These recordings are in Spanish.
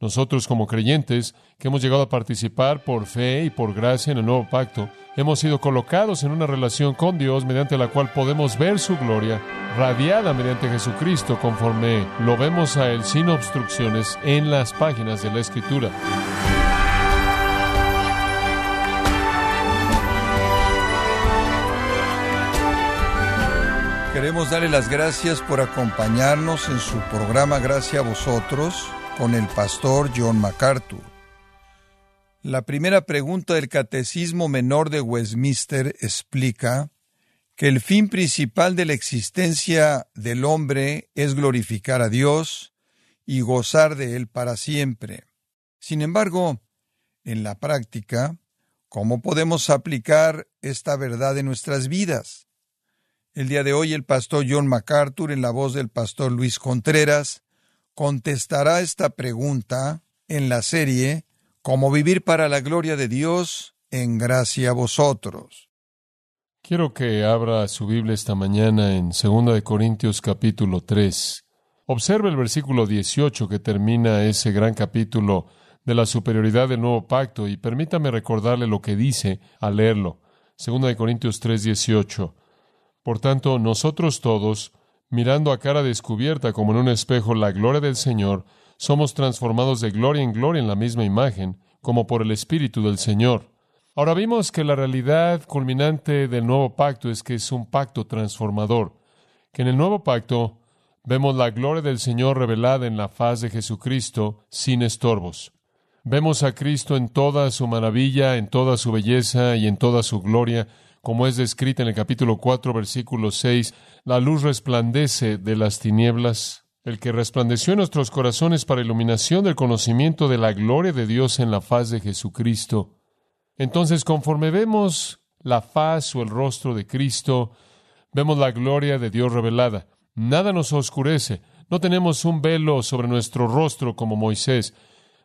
Nosotros como creyentes que hemos llegado a participar por fe y por gracia en el nuevo pacto, hemos sido colocados en una relación con Dios mediante la cual podemos ver su gloria radiada mediante Jesucristo conforme lo vemos a Él sin obstrucciones en las páginas de la Escritura. Queremos darle las gracias por acompañarnos en su programa Gracias a vosotros con el pastor John MacArthur. La primera pregunta del Catecismo Menor de Westminster explica que el fin principal de la existencia del hombre es glorificar a Dios y gozar de Él para siempre. Sin embargo, en la práctica, ¿cómo podemos aplicar esta verdad en nuestras vidas? El día de hoy el pastor John MacArthur, en la voz del pastor Luis Contreras, contestará esta pregunta en la serie Cómo vivir para la gloria de Dios en gracia a vosotros. Quiero que abra su Biblia esta mañana en 2 de Corintios capítulo 3. Observe el versículo 18 que termina ese gran capítulo de la superioridad del nuevo pacto y permítame recordarle lo que dice al leerlo. 2 de Corintios 3, 18. Por tanto, nosotros todos, mirando a cara descubierta como en un espejo la gloria del Señor, somos transformados de gloria en gloria en la misma imagen, como por el Espíritu del Señor. Ahora vimos que la realidad culminante del nuevo pacto es que es un pacto transformador, que en el nuevo pacto vemos la gloria del Señor revelada en la faz de Jesucristo sin estorbos. Vemos a Cristo en toda su maravilla, en toda su belleza y en toda su gloria, como es descrita en el capítulo 4, versículo 6, la luz resplandece de las tinieblas, el que resplandeció en nuestros corazones para iluminación del conocimiento de la gloria de Dios en la faz de Jesucristo. Entonces, conforme vemos la faz o el rostro de Cristo, vemos la gloria de Dios revelada. Nada nos oscurece, no tenemos un velo sobre nuestro rostro como Moisés.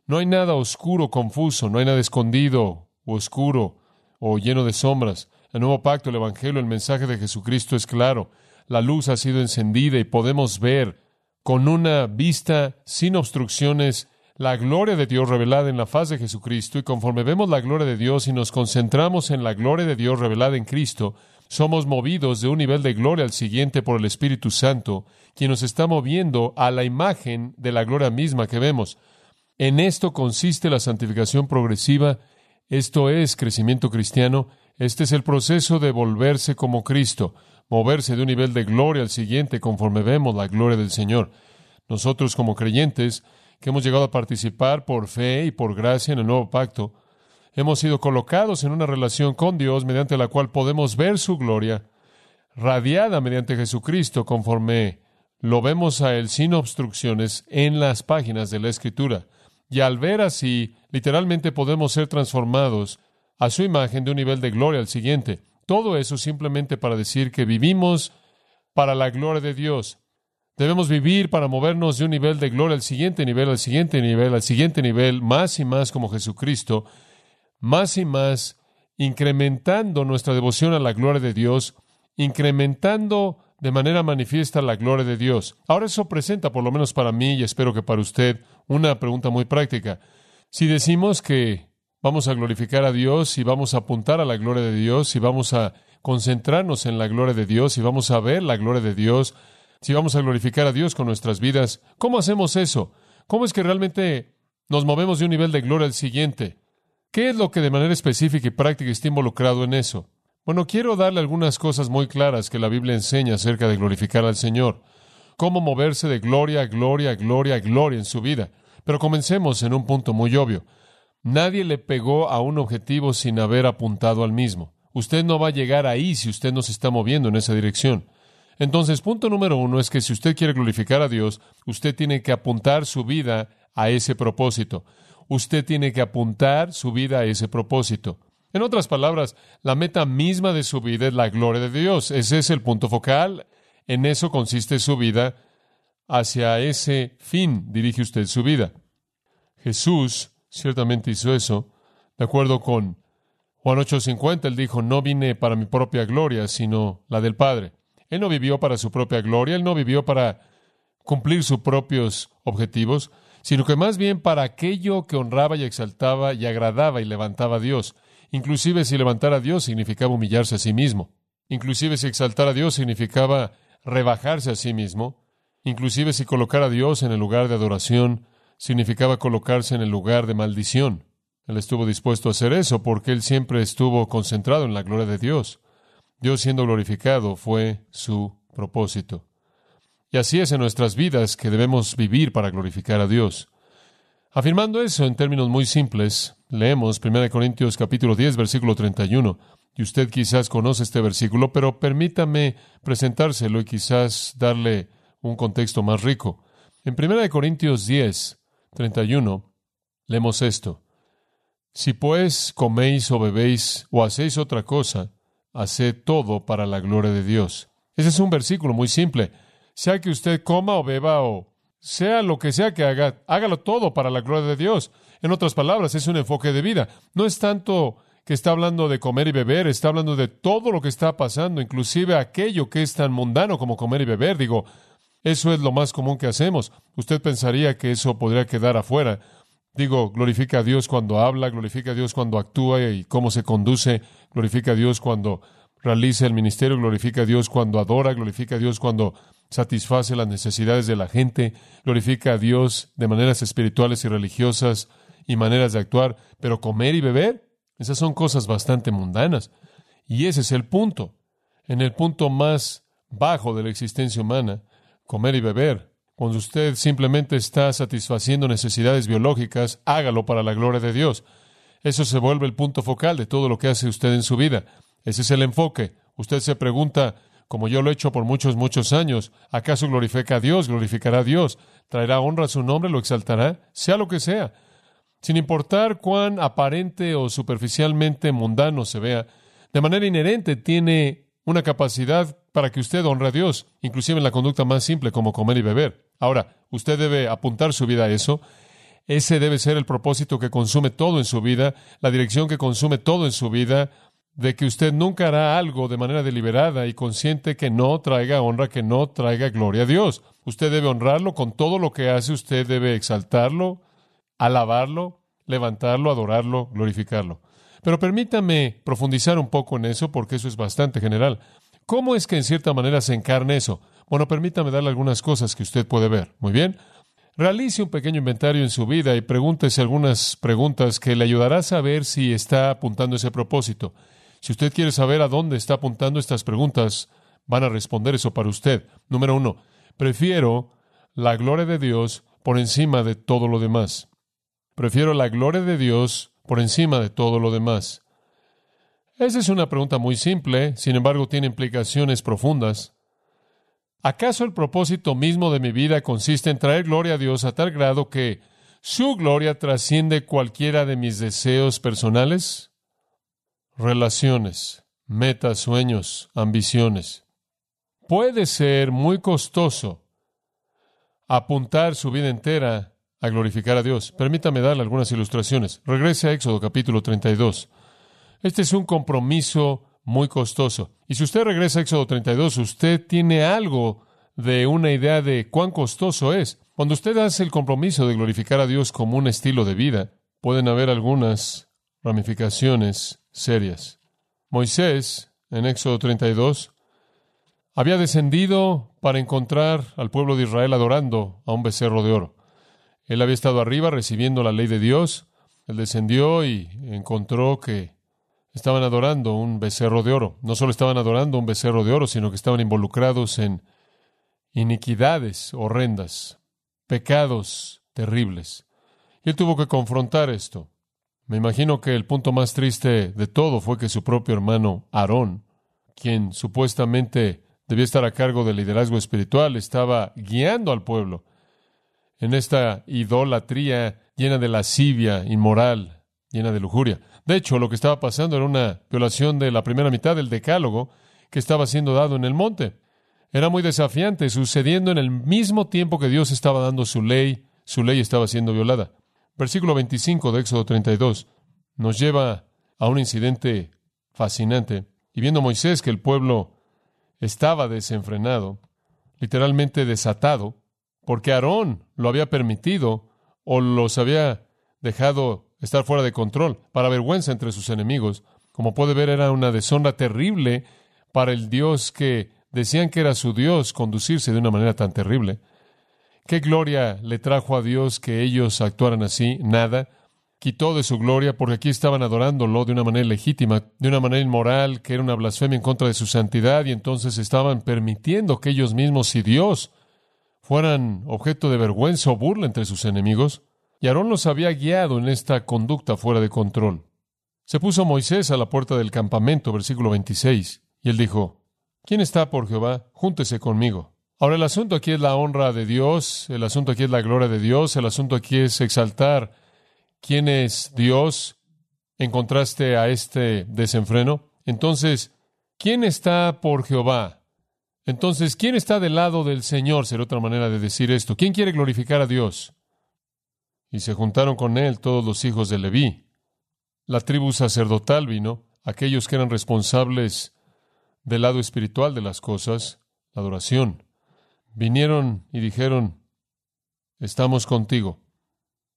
No hay nada oscuro, confuso, no hay nada escondido o oscuro o lleno de sombras. El nuevo pacto, el Evangelio, el mensaje de Jesucristo es claro. La luz ha sido encendida y podemos ver con una vista sin obstrucciones la gloria de Dios revelada en la faz de Jesucristo y conforme vemos la gloria de Dios y nos concentramos en la gloria de Dios revelada en Cristo, somos movidos de un nivel de gloria al siguiente por el Espíritu Santo, quien nos está moviendo a la imagen de la gloria misma que vemos. En esto consiste la santificación progresiva, esto es crecimiento cristiano, este es el proceso de volverse como Cristo, moverse de un nivel de gloria al siguiente conforme vemos la gloria del Señor. Nosotros como creyentes, que hemos llegado a participar por fe y por gracia en el nuevo pacto, hemos sido colocados en una relación con Dios mediante la cual podemos ver su gloria, radiada mediante Jesucristo conforme lo vemos a Él sin obstrucciones en las páginas de la Escritura. Y al ver así, literalmente podemos ser transformados a su imagen de un nivel de gloria al siguiente. Todo eso simplemente para decir que vivimos para la gloria de Dios. Debemos vivir para movernos de un nivel de gloria al siguiente nivel, al siguiente nivel, al siguiente nivel, más y más como Jesucristo, más y más incrementando nuestra devoción a la gloria de Dios, incrementando de manera manifiesta la gloria de Dios. Ahora eso presenta, por lo menos para mí y espero que para usted, una pregunta muy práctica. Si decimos que vamos a glorificar a Dios y vamos a apuntar a la gloria de Dios y vamos a concentrarnos en la gloria de Dios y vamos a ver la gloria de Dios, si vamos a glorificar a Dios con nuestras vidas, ¿cómo hacemos eso? ¿Cómo es que realmente nos movemos de un nivel de gloria al siguiente? ¿Qué es lo que de manera específica y práctica está involucrado en eso? Bueno, quiero darle algunas cosas muy claras que la Biblia enseña acerca de glorificar al Señor. Cómo moverse de gloria a gloria gloria a gloria en su vida. Pero comencemos en un punto muy obvio. Nadie le pegó a un objetivo sin haber apuntado al mismo. Usted no va a llegar ahí si usted no se está moviendo en esa dirección. Entonces, punto número uno es que si usted quiere glorificar a Dios, usted tiene que apuntar su vida a ese propósito. Usted tiene que apuntar su vida a ese propósito. En otras palabras, la meta misma de su vida es la gloria de Dios. Ese es el punto focal. En eso consiste su vida. Hacia ese fin dirige usted su vida. Jesús ciertamente hizo eso. De acuerdo con Juan 8:50, él dijo, no vine para mi propia gloria, sino la del Padre. Él no vivió para su propia gloria, él no vivió para cumplir sus propios objetivos, sino que más bien para aquello que honraba y exaltaba y agradaba y levantaba a Dios. Inclusive si levantar a Dios significaba humillarse a sí mismo. Inclusive si exaltar a Dios significaba rebajarse a sí mismo. Inclusive si colocar a Dios en el lugar de adoración significaba colocarse en el lugar de maldición. Él estuvo dispuesto a hacer eso porque él siempre estuvo concentrado en la gloria de Dios. Dios siendo glorificado fue su propósito. Y así es en nuestras vidas que debemos vivir para glorificar a Dios. Afirmando eso en términos muy simples, leemos 1 Corintios capítulo 10 versículo 31. Y usted quizás conoce este versículo, pero permítame presentárselo y quizás darle un contexto más rico. En 1 Corintios 10, 31, leemos esto. Si pues coméis o bebéis o hacéis otra cosa, haced todo para la gloria de Dios. Ese es un versículo muy simple. Sea que usted coma o beba o sea lo que sea que haga, hágalo todo para la gloria de Dios. En otras palabras, es un enfoque de vida. No es tanto que está hablando de comer y beber, está hablando de todo lo que está pasando, inclusive aquello que es tan mundano como comer y beber. Digo, eso es lo más común que hacemos. Usted pensaría que eso podría quedar afuera. Digo, glorifica a Dios cuando habla, glorifica a Dios cuando actúa y cómo se conduce, glorifica a Dios cuando realiza el ministerio, glorifica a Dios cuando adora, glorifica a Dios cuando satisface las necesidades de la gente, glorifica a Dios de maneras espirituales y religiosas y maneras de actuar, pero comer y beber, esas son cosas bastante mundanas. Y ese es el punto. En el punto más bajo de la existencia humana, comer y beber. Cuando usted simplemente está satisfaciendo necesidades biológicas, hágalo para la gloria de Dios. Eso se vuelve el punto focal de todo lo que hace usted en su vida. Ese es el enfoque. Usted se pregunta, como yo lo he hecho por muchos, muchos años, ¿acaso glorifica a Dios? ¿Glorificará a Dios? ¿Traerá honra a su nombre? ¿Lo exaltará? Sea lo que sea. Sin importar cuán aparente o superficialmente mundano se vea, de manera inherente tiene una capacidad para que usted honre a Dios, inclusive en la conducta más simple como comer y beber. Ahora, usted debe apuntar su vida a eso. Ese debe ser el propósito que consume todo en su vida, la dirección que consume todo en su vida, de que usted nunca hará algo de manera deliberada y consciente que no traiga honra, que no traiga gloria a Dios. Usted debe honrarlo con todo lo que hace, usted debe exaltarlo, alabarlo, levantarlo, adorarlo, glorificarlo. Pero permítame profundizar un poco en eso porque eso es bastante general. ¿Cómo es que en cierta manera se encarna eso? Bueno, permítame darle algunas cosas que usted puede ver. Muy bien. Realice un pequeño inventario en su vida y pregúntese algunas preguntas que le ayudará a saber si está apuntando ese propósito. Si usted quiere saber a dónde está apuntando estas preguntas, van a responder eso para usted. Número uno, prefiero la gloria de Dios por encima de todo lo demás. Prefiero la gloria de Dios por encima de todo lo demás. Esa es una pregunta muy simple, sin embargo tiene implicaciones profundas. ¿Acaso el propósito mismo de mi vida consiste en traer gloria a Dios a tal grado que su gloria trasciende cualquiera de mis deseos personales? relaciones, metas, sueños, ambiciones. Puede ser muy costoso apuntar su vida entera a glorificar a Dios. Permítame darle algunas ilustraciones. Regrese a Éxodo capítulo 32. Este es un compromiso muy costoso. Y si usted regresa a Éxodo 32, usted tiene algo de una idea de cuán costoso es. Cuando usted hace el compromiso de glorificar a Dios como un estilo de vida, pueden haber algunas ramificaciones serias. Moisés, en Éxodo 32, había descendido para encontrar al pueblo de Israel adorando a un becerro de oro. Él había estado arriba recibiendo la ley de Dios. Él descendió y encontró que estaban adorando un becerro de oro. No solo estaban adorando un becerro de oro, sino que estaban involucrados en iniquidades horrendas, pecados terribles. Y él tuvo que confrontar esto. Me imagino que el punto más triste de todo fue que su propio hermano Aarón, quien supuestamente debía estar a cargo del liderazgo espiritual, estaba guiando al pueblo en esta idolatría llena de lascivia, inmoral, llena de lujuria. De hecho, lo que estaba pasando era una violación de la primera mitad del decálogo que estaba siendo dado en el monte. Era muy desafiante, sucediendo en el mismo tiempo que Dios estaba dando su ley, su ley estaba siendo violada. Versículo 25 de Éxodo 32 nos lleva a un incidente fascinante. Y viendo Moisés que el pueblo estaba desenfrenado, literalmente desatado, porque Aarón lo había permitido, o los había dejado estar fuera de control, para vergüenza entre sus enemigos. Como puede ver, era una deshonra terrible para el Dios que decían que era su Dios conducirse de una manera tan terrible. ¿Qué gloria le trajo a Dios que ellos actuaran así? Nada. Quitó de su gloria porque aquí estaban adorándolo de una manera legítima, de una manera inmoral, que era una blasfemia en contra de su santidad, y entonces estaban permitiendo que ellos mismos y Dios fueran objeto de vergüenza o burla entre sus enemigos. Y Aarón los había guiado en esta conducta fuera de control. Se puso Moisés a la puerta del campamento, versículo 26, y él dijo, ¿Quién está por Jehová? Júntese conmigo. Ahora el asunto aquí es la honra de Dios, el asunto aquí es la gloria de Dios, el asunto aquí es exaltar quién es Dios en contraste a este desenfreno. Entonces, ¿quién está por Jehová? Entonces, ¿quién está del lado del Señor? Será otra manera de decir esto. ¿Quién quiere glorificar a Dios? Y se juntaron con él todos los hijos de Leví. La tribu sacerdotal vino, aquellos que eran responsables del lado espiritual de las cosas, la adoración vinieron y dijeron, estamos contigo,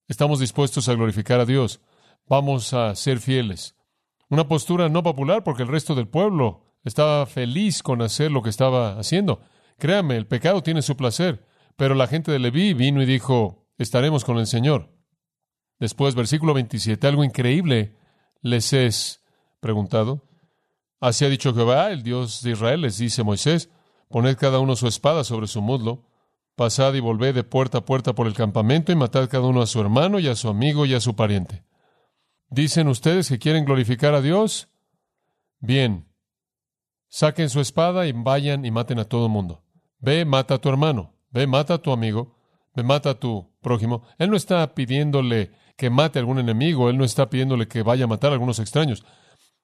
estamos dispuestos a glorificar a Dios, vamos a ser fieles. Una postura no popular porque el resto del pueblo estaba feliz con hacer lo que estaba haciendo. Créame, el pecado tiene su placer, pero la gente de Leví vino y dijo, estaremos con el Señor. Después, versículo 27, algo increíble les es preguntado. Así ha dicho Jehová, el Dios de Israel, les dice Moisés, Poned cada uno su espada sobre su muslo, pasad y volved de puerta a puerta por el campamento y matad cada uno a su hermano y a su amigo y a su pariente. ¿Dicen ustedes que quieren glorificar a Dios? Bien, saquen su espada y vayan y maten a todo el mundo. Ve, mata a tu hermano, ve, mata a tu amigo, ve, mata a tu prójimo. Él no está pidiéndole que mate a algún enemigo, él no está pidiéndole que vaya a matar a algunos extraños.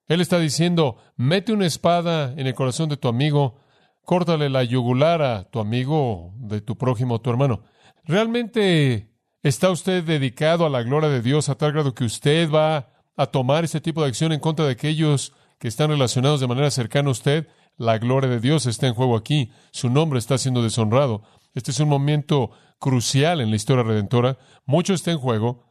Él está diciendo, mete una espada en el corazón de tu amigo, córtale la yugular a tu amigo, de tu prójimo, tu hermano. ¿Realmente está usted dedicado a la gloria de Dios a tal grado que usted va a tomar ese tipo de acción en contra de aquellos que están relacionados de manera cercana a usted? La gloria de Dios está en juego aquí. Su nombre está siendo deshonrado. Este es un momento crucial en la historia redentora. Mucho está en juego.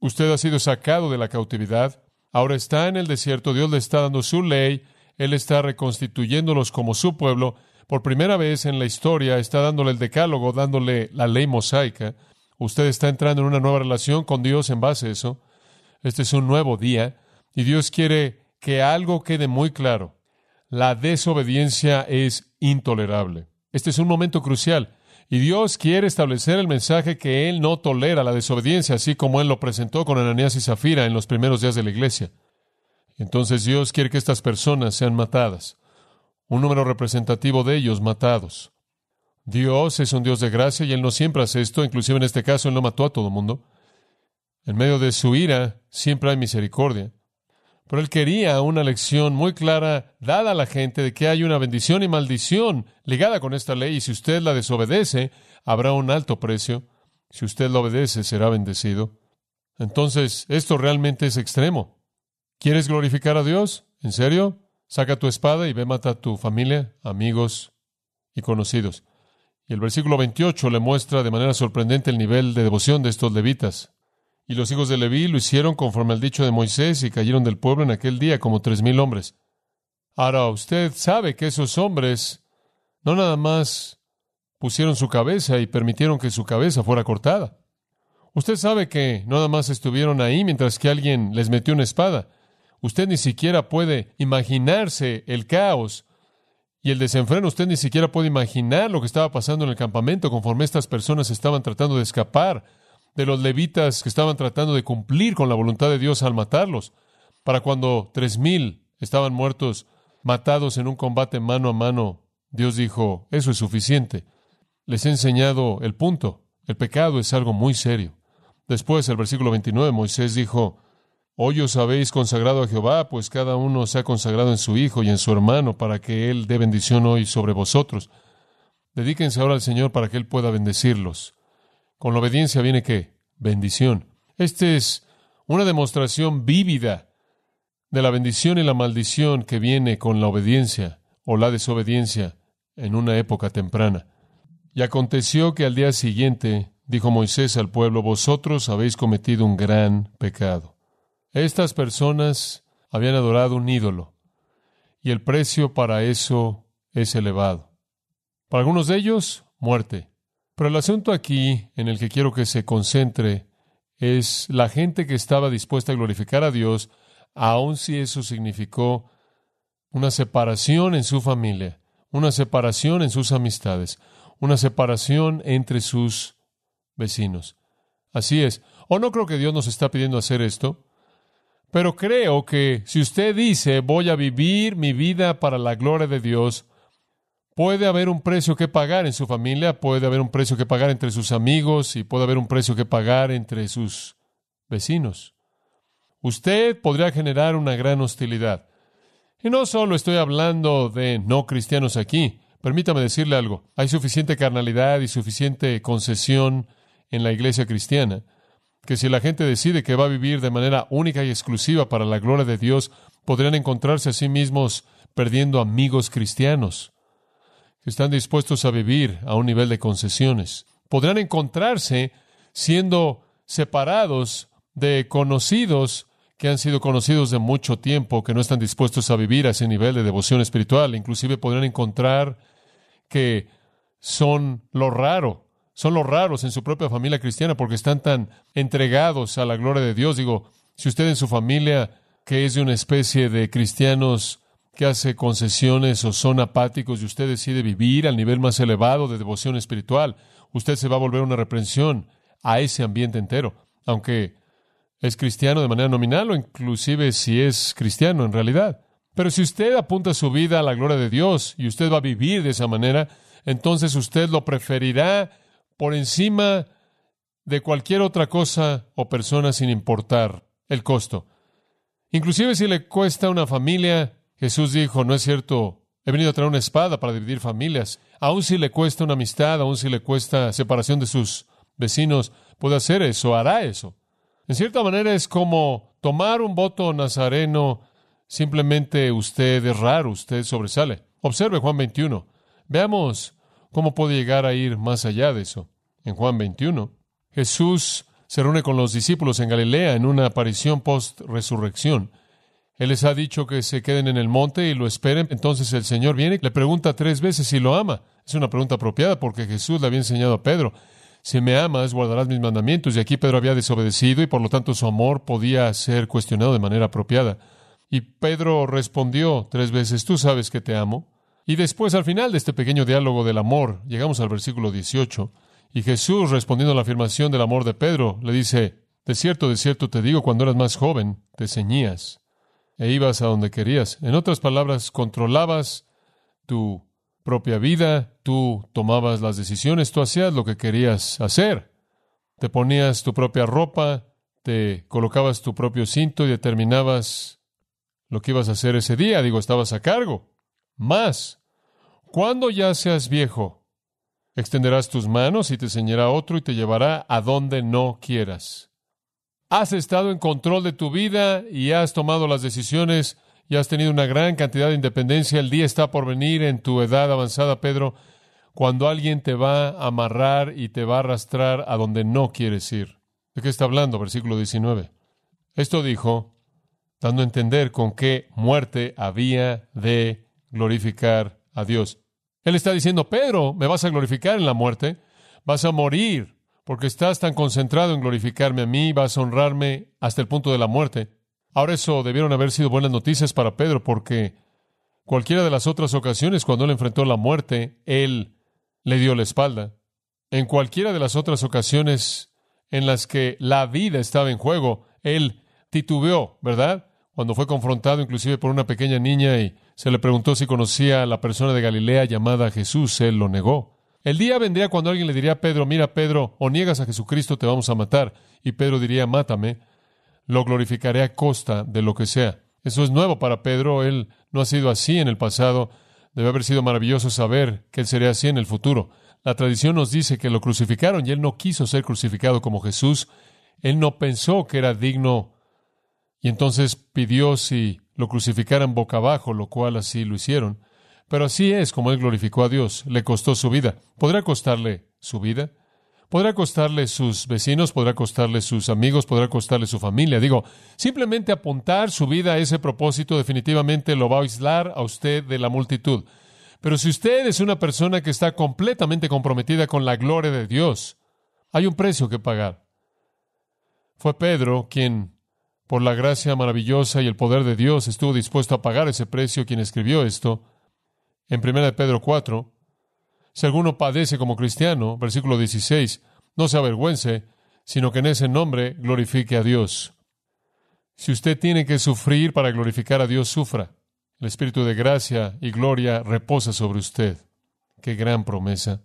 Usted ha sido sacado de la cautividad. Ahora está en el desierto. Dios le está dando su ley. Él está reconstituyéndolos como su pueblo por primera vez en la historia está dándole el decálogo, dándole la ley mosaica. Usted está entrando en una nueva relación con Dios en base a eso. Este es un nuevo día y Dios quiere que algo quede muy claro. La desobediencia es intolerable. Este es un momento crucial. Y Dios quiere establecer el mensaje que Él no tolera la desobediencia, así como Él lo presentó con Ananías y Zafira en los primeros días de la iglesia. Entonces Dios quiere que estas personas sean matadas un número representativo de ellos matados. Dios es un Dios de gracia y Él no siempre hace esto, inclusive en este caso Él no mató a todo el mundo. En medio de su ira siempre hay misericordia. Pero Él quería una lección muy clara dada a la gente de que hay una bendición y maldición ligada con esta ley y si usted la desobedece, habrá un alto precio. Si usted la obedece, será bendecido. Entonces, esto realmente es extremo. ¿Quieres glorificar a Dios? ¿En serio? Saca tu espada y ve mata a tu familia, amigos y conocidos. Y el versículo 28 le muestra de manera sorprendente el nivel de devoción de estos levitas. Y los hijos de Leví lo hicieron conforme al dicho de Moisés y cayeron del pueblo en aquel día como tres mil hombres. Ahora usted sabe que esos hombres no nada más pusieron su cabeza y permitieron que su cabeza fuera cortada. Usted sabe que no nada más estuvieron ahí mientras que alguien les metió una espada. Usted ni siquiera puede imaginarse el caos y el desenfreno. Usted ni siquiera puede imaginar lo que estaba pasando en el campamento conforme estas personas estaban tratando de escapar de los levitas que estaban tratando de cumplir con la voluntad de Dios al matarlos. Para cuando tres mil estaban muertos, matados en un combate mano a mano, Dios dijo, eso es suficiente. Les he enseñado el punto. El pecado es algo muy serio. Después, el versículo 29, Moisés dijo, Hoy os habéis consagrado a Jehová, pues cada uno se ha consagrado en su hijo y en su hermano, para que Él dé bendición hoy sobre vosotros. Dedíquense ahora al Señor para que Él pueda bendecirlos. Con la obediencia viene qué? Bendición. Esta es una demostración vívida de la bendición y la maldición que viene con la obediencia o la desobediencia en una época temprana. Y aconteció que al día siguiente dijo Moisés al pueblo, vosotros habéis cometido un gran pecado. Estas personas habían adorado un ídolo, y el precio para eso es elevado. Para algunos de ellos, muerte. Pero el asunto aquí en el que quiero que se concentre es la gente que estaba dispuesta a glorificar a Dios, aun si eso significó una separación en su familia, una separación en sus amistades, una separación entre sus vecinos. Así es. O no creo que Dios nos está pidiendo hacer esto, pero creo que si usted dice voy a vivir mi vida para la gloria de Dios, puede haber un precio que pagar en su familia, puede haber un precio que pagar entre sus amigos y puede haber un precio que pagar entre sus vecinos. Usted podría generar una gran hostilidad. Y no solo estoy hablando de no cristianos aquí. Permítame decirle algo. Hay suficiente carnalidad y suficiente concesión en la iglesia cristiana que si la gente decide que va a vivir de manera única y exclusiva para la gloria de Dios, podrían encontrarse a sí mismos perdiendo amigos cristianos están dispuestos a vivir a un nivel de concesiones. Podrán encontrarse siendo separados de conocidos que han sido conocidos de mucho tiempo, que no están dispuestos a vivir a ese nivel de devoción espiritual. Inclusive podrán encontrar que son lo raro, son los raros en su propia familia cristiana porque están tan entregados a la gloria de Dios. Digo, si usted en su familia, que es de una especie de cristianos que hace concesiones o son apáticos y usted decide vivir al nivel más elevado de devoción espiritual, usted se va a volver una reprensión a ese ambiente entero, aunque es cristiano de manera nominal o inclusive si es cristiano en realidad. Pero si usted apunta su vida a la gloria de Dios y usted va a vivir de esa manera, entonces usted lo preferirá por encima de cualquier otra cosa o persona sin importar el costo. Inclusive si le cuesta a una familia, Jesús dijo, no es cierto, he venido a traer una espada para dividir familias. Aun si le cuesta una amistad, aun si le cuesta separación de sus vecinos, puede hacer eso, hará eso. En cierta manera es como tomar un voto nazareno, simplemente usted es raro, usted sobresale. Observe Juan 21. Veamos cómo puede llegar a ir más allá de eso. En Juan 21, Jesús se reúne con los discípulos en Galilea en una aparición post-resurrección. Él les ha dicho que se queden en el monte y lo esperen. Entonces el Señor viene le pregunta tres veces si lo ama. Es una pregunta apropiada porque Jesús le había enseñado a Pedro si me amas, guardarás mis mandamientos. Y aquí Pedro había desobedecido y por lo tanto su amor podía ser cuestionado de manera apropiada. Y Pedro respondió tres veces, tú sabes que te amo. Y después, al final de este pequeño diálogo del amor, llegamos al versículo 18, y Jesús, respondiendo a la afirmación del amor de Pedro, le dice, de cierto, de cierto te digo, cuando eras más joven, te ceñías e ibas a donde querías. En otras palabras, controlabas tu propia vida, tú tomabas las decisiones, tú hacías lo que querías hacer. Te ponías tu propia ropa, te colocabas tu propio cinto y determinabas lo que ibas a hacer ese día. Digo, estabas a cargo. Más, cuando ya seas viejo, extenderás tus manos y te enseñará otro y te llevará a donde no quieras. Has estado en control de tu vida y has tomado las decisiones y has tenido una gran cantidad de independencia. El día está por venir en tu edad avanzada, Pedro, cuando alguien te va a amarrar y te va a arrastrar a donde no quieres ir. ¿De qué está hablando? Versículo 19. Esto dijo, dando a entender con qué muerte había de glorificar a Dios. Él está diciendo, Pedro, me vas a glorificar en la muerte, vas a morir, porque estás tan concentrado en glorificarme a mí, vas a honrarme hasta el punto de la muerte. Ahora eso debieron haber sido buenas noticias para Pedro porque cualquiera de las otras ocasiones cuando él enfrentó la muerte, él le dio la espalda. En cualquiera de las otras ocasiones en las que la vida estaba en juego, él titubeó, ¿verdad? Cuando fue confrontado inclusive por una pequeña niña y se le preguntó si conocía a la persona de Galilea llamada Jesús, él lo negó. El día vendría cuando alguien le diría a Pedro, mira Pedro, o niegas a Jesucristo, te vamos a matar. Y Pedro diría, mátame lo glorificaré a costa de lo que sea. Eso es nuevo para Pedro, él no ha sido así en el pasado, debe haber sido maravilloso saber que él sería así en el futuro. La tradición nos dice que lo crucificaron y él no quiso ser crucificado como Jesús, él no pensó que era digno y entonces pidió si lo crucificaran boca abajo, lo cual así lo hicieron. Pero así es como él glorificó a Dios, le costó su vida. ¿Podrá costarle su vida? Podrá costarle sus vecinos, podrá costarle sus amigos, podrá costarle su familia. Digo, simplemente apuntar su vida a ese propósito definitivamente lo va a aislar a usted de la multitud. Pero si usted es una persona que está completamente comprometida con la gloria de Dios, hay un precio que pagar. Fue Pedro quien, por la gracia maravillosa y el poder de Dios, estuvo dispuesto a pagar ese precio, quien escribió esto en 1 Pedro 4. Si alguno padece como cristiano, versículo 16, no se avergüence, sino que en ese nombre glorifique a Dios. Si usted tiene que sufrir para glorificar a Dios, sufra. El Espíritu de gracia y gloria reposa sobre usted. Qué gran promesa.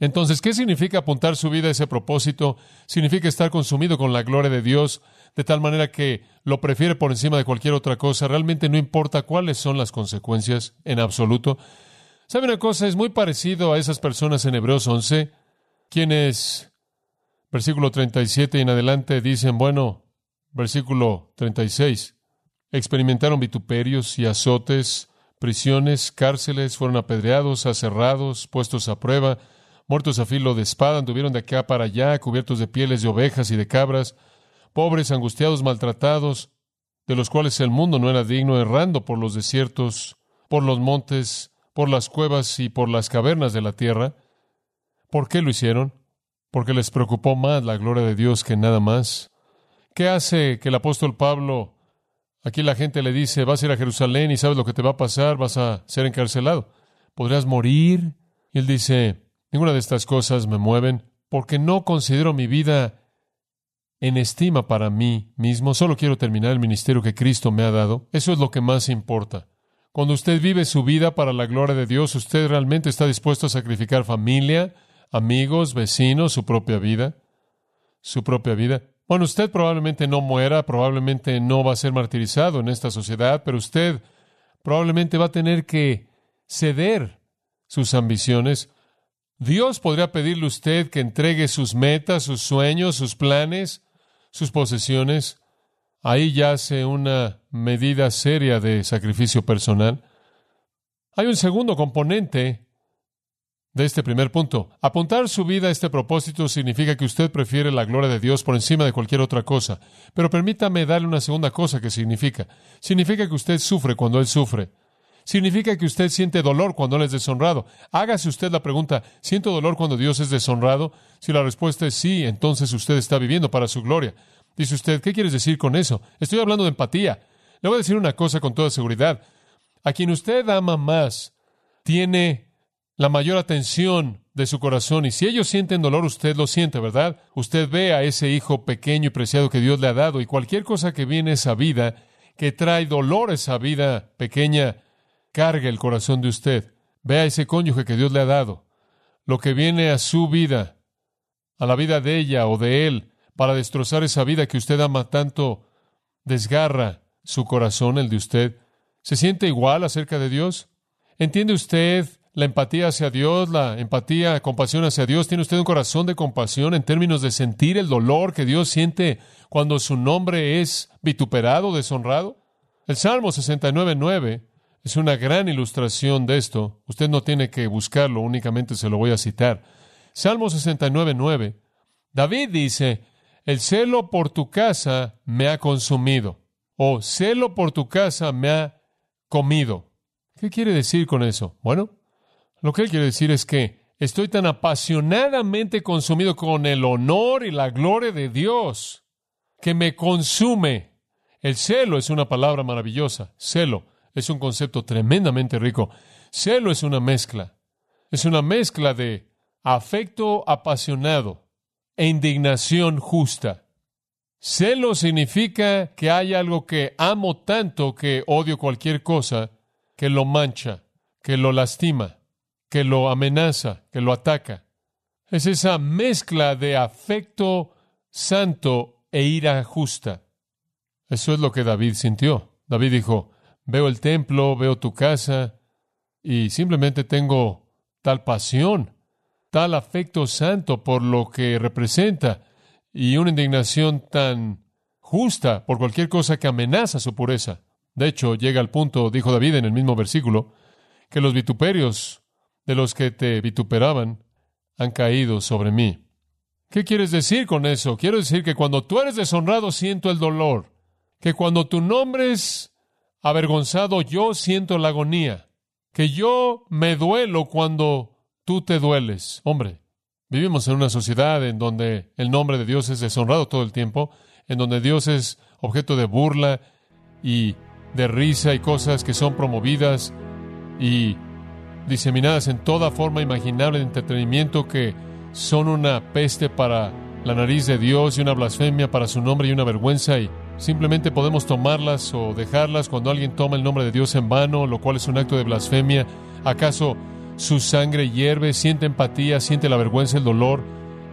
Entonces, ¿qué significa apuntar su vida a ese propósito? Significa estar consumido con la gloria de Dios, de tal manera que lo prefiere por encima de cualquier otra cosa. Realmente no importa cuáles son las consecuencias en absoluto. ¿Sabe una cosa? Es muy parecido a esas personas en Hebreos 11, quienes, versículo 37 y en adelante, dicen, bueno, versículo 36, experimentaron vituperios y azotes, prisiones, cárceles, fueron apedreados, aserrados, puestos a prueba, muertos a filo de espada, anduvieron de acá para allá, cubiertos de pieles de ovejas y de cabras, pobres, angustiados, maltratados, de los cuales el mundo no era digno, errando por los desiertos, por los montes, por las cuevas y por las cavernas de la tierra. ¿Por qué lo hicieron? Porque les preocupó más la gloria de Dios que nada más. ¿Qué hace que el apóstol Pablo, aquí la gente le dice, vas a ir a Jerusalén y sabes lo que te va a pasar, vas a ser encarcelado, podrías morir? Y él dice, ninguna de estas cosas me mueven, porque no considero mi vida en estima para mí mismo, solo quiero terminar el ministerio que Cristo me ha dado. Eso es lo que más importa. Cuando usted vive su vida para la gloria de Dios, usted realmente está dispuesto a sacrificar familia, amigos, vecinos, su propia vida, su propia vida. Bueno, usted probablemente no muera, probablemente no va a ser martirizado en esta sociedad, pero usted probablemente va a tener que ceder sus ambiciones. Dios podría pedirle a usted que entregue sus metas, sus sueños, sus planes, sus posesiones Ahí yace una medida seria de sacrificio personal. Hay un segundo componente de este primer punto. Apuntar su vida a este propósito significa que usted prefiere la gloria de Dios por encima de cualquier otra cosa. Pero permítame darle una segunda cosa que significa. Significa que usted sufre cuando Él sufre. Significa que usted siente dolor cuando Él es deshonrado. Hágase usted la pregunta, ¿siento dolor cuando Dios es deshonrado? Si la respuesta es sí, entonces usted está viviendo para su gloria. Dice usted, ¿qué quieres decir con eso? Estoy hablando de empatía. Le voy a decir una cosa con toda seguridad. A quien usted ama más, tiene la mayor atención de su corazón. Y si ellos sienten dolor, usted lo siente, ¿verdad? Usted ve a ese hijo pequeño y preciado que Dios le ha dado. Y cualquier cosa que viene a esa vida, que trae dolor a esa vida pequeña, carga el corazón de usted. Ve a ese cónyuge que Dios le ha dado. Lo que viene a su vida, a la vida de ella o de él, para destrozar esa vida que usted ama tanto, desgarra su corazón, el de usted. ¿Se siente igual acerca de Dios? ¿Entiende usted la empatía hacia Dios, la empatía, compasión hacia Dios? ¿Tiene usted un corazón de compasión en términos de sentir el dolor que Dios siente cuando su nombre es vituperado, deshonrado? El Salmo 69.9 es una gran ilustración de esto. Usted no tiene que buscarlo, únicamente se lo voy a citar. Salmo 69.9. David dice, el celo por tu casa me ha consumido. O celo por tu casa me ha comido. ¿Qué quiere decir con eso? Bueno, lo que él quiere decir es que estoy tan apasionadamente consumido con el honor y la gloria de Dios que me consume. El celo es una palabra maravillosa. Celo es un concepto tremendamente rico. Celo es una mezcla. Es una mezcla de afecto apasionado e indignación justa. Celo significa que hay algo que amo tanto que odio cualquier cosa que lo mancha, que lo lastima, que lo amenaza, que lo ataca. Es esa mezcla de afecto santo e ira justa. Eso es lo que David sintió. David dijo, veo el templo, veo tu casa, y simplemente tengo tal pasión tal afecto santo por lo que representa y una indignación tan justa por cualquier cosa que amenaza su pureza. De hecho, llega al punto, dijo David en el mismo versículo, que los vituperios de los que te vituperaban han caído sobre mí. ¿Qué quieres decir con eso? Quiero decir que cuando tú eres deshonrado siento el dolor, que cuando tu nombre es avergonzado yo siento la agonía, que yo me duelo cuando tú te dueles. Hombre, vivimos en una sociedad en donde el nombre de Dios es deshonrado todo el tiempo, en donde Dios es objeto de burla y de risa y cosas que son promovidas y diseminadas en toda forma imaginable de entretenimiento que son una peste para la nariz de Dios y una blasfemia para su nombre y una vergüenza y simplemente podemos tomarlas o dejarlas cuando alguien toma el nombre de Dios en vano, lo cual es un acto de blasfemia. ¿Acaso su sangre hierve, siente empatía, siente la vergüenza, el dolor,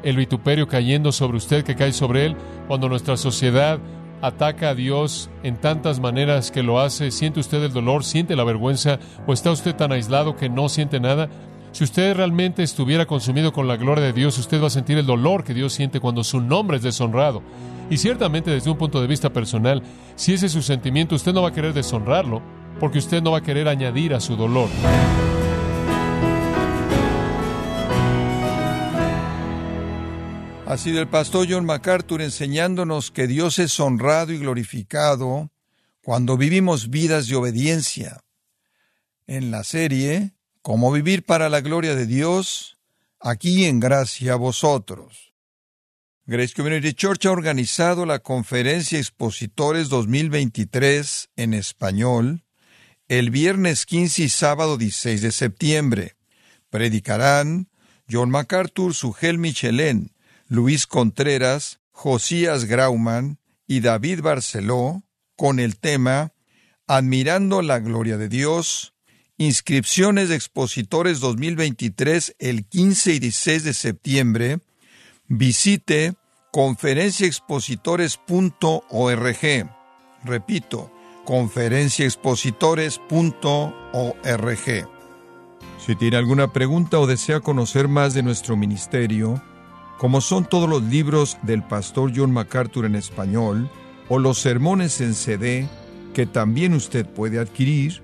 el vituperio cayendo sobre usted que cae sobre él? Cuando nuestra sociedad ataca a Dios en tantas maneras que lo hace, ¿siente usted el dolor, siente la vergüenza o está usted tan aislado que no siente nada? Si usted realmente estuviera consumido con la gloria de Dios, usted va a sentir el dolor que Dios siente cuando su nombre es deshonrado. Y ciertamente desde un punto de vista personal, si ese es su sentimiento, usted no va a querer deshonrarlo, porque usted no va a querer añadir a su dolor. Ha sido el pastor John MacArthur enseñándonos que Dios es honrado y glorificado cuando vivimos vidas de obediencia. En la serie Cómo vivir para la gloria de Dios, aquí en gracia a vosotros. Grace Community Church ha organizado la conferencia Expositores 2023 en español el viernes 15 y sábado 16 de septiembre. Predicarán John MacArthur, Sugel Michelén, Luis Contreras, Josías Grauman y David Barceló con el tema Admirando la Gloria de Dios, inscripciones de expositores 2023 el 15 y 16 de septiembre, visite conferenciaexpositores.org. Repito, conferenciaexpositores.org. Si tiene alguna pregunta o desea conocer más de nuestro ministerio, como son todos los libros del pastor John MacArthur en español o los sermones en CD que también usted puede adquirir,